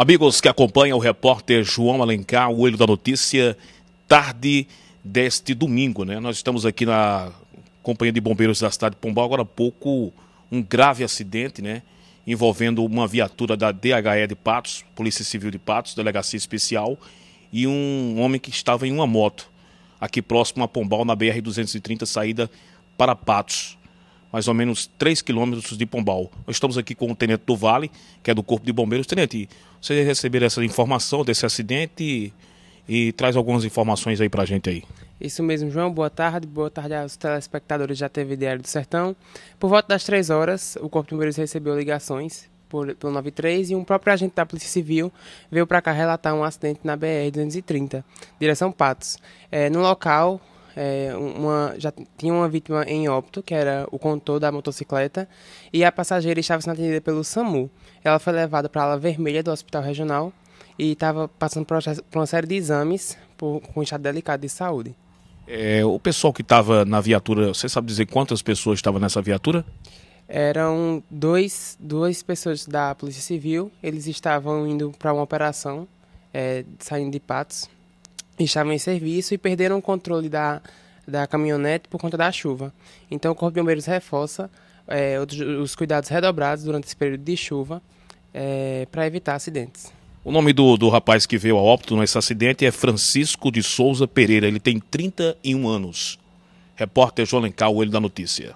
Amigos que acompanham o repórter João Alencar, o Olho da Notícia, tarde deste domingo, né? Nós estamos aqui na Companhia de Bombeiros da cidade de Pombal, agora há pouco um grave acidente, né? Envolvendo uma viatura da DHE de Patos, Polícia Civil de Patos, Delegacia Especial, e um homem que estava em uma moto, aqui próximo a Pombal, na BR-230, saída para Patos mais ou menos 3 quilômetros de Pombal. Nós estamos aqui com o Tenente do Vale, que é do Corpo de Bombeiros. Tenente, você receber essa informação desse acidente e, e traz algumas informações aí para a gente aí. Isso mesmo, João. Boa tarde. Boa tarde aos telespectadores da TV Diário do Sertão. Por volta das 3 horas, o Corpo de Bombeiros recebeu ligações por, pelo 93 e um próprio agente da Polícia Civil veio para cá relatar um acidente na BR-230, direção Patos. É, no local, é, uma, já tinha uma vítima em óbito, que era o condutor da motocicleta, e a passageira estava sendo atendida pelo SAMU. Ela foi levada para a ala vermelha do hospital regional e estava passando por uma série de exames por, com um estado delicado de saúde. É, o pessoal que estava na viatura, você sabe dizer quantas pessoas estavam nessa viatura? Eram dois, duas pessoas da Polícia Civil, eles estavam indo para uma operação, é, saindo de Patos, estavam em serviço e perderam o controle da, da caminhonete por conta da chuva. Então o Corpo de Bombeiros reforça é, os, os, cuidados redobrados durante esse período de chuva é, para evitar acidentes. O nome do, do rapaz que veio a óbito nesse acidente é Francisco de Souza Pereira. Ele tem 31 anos. Repórter João Lencar, o Olho da Notícia.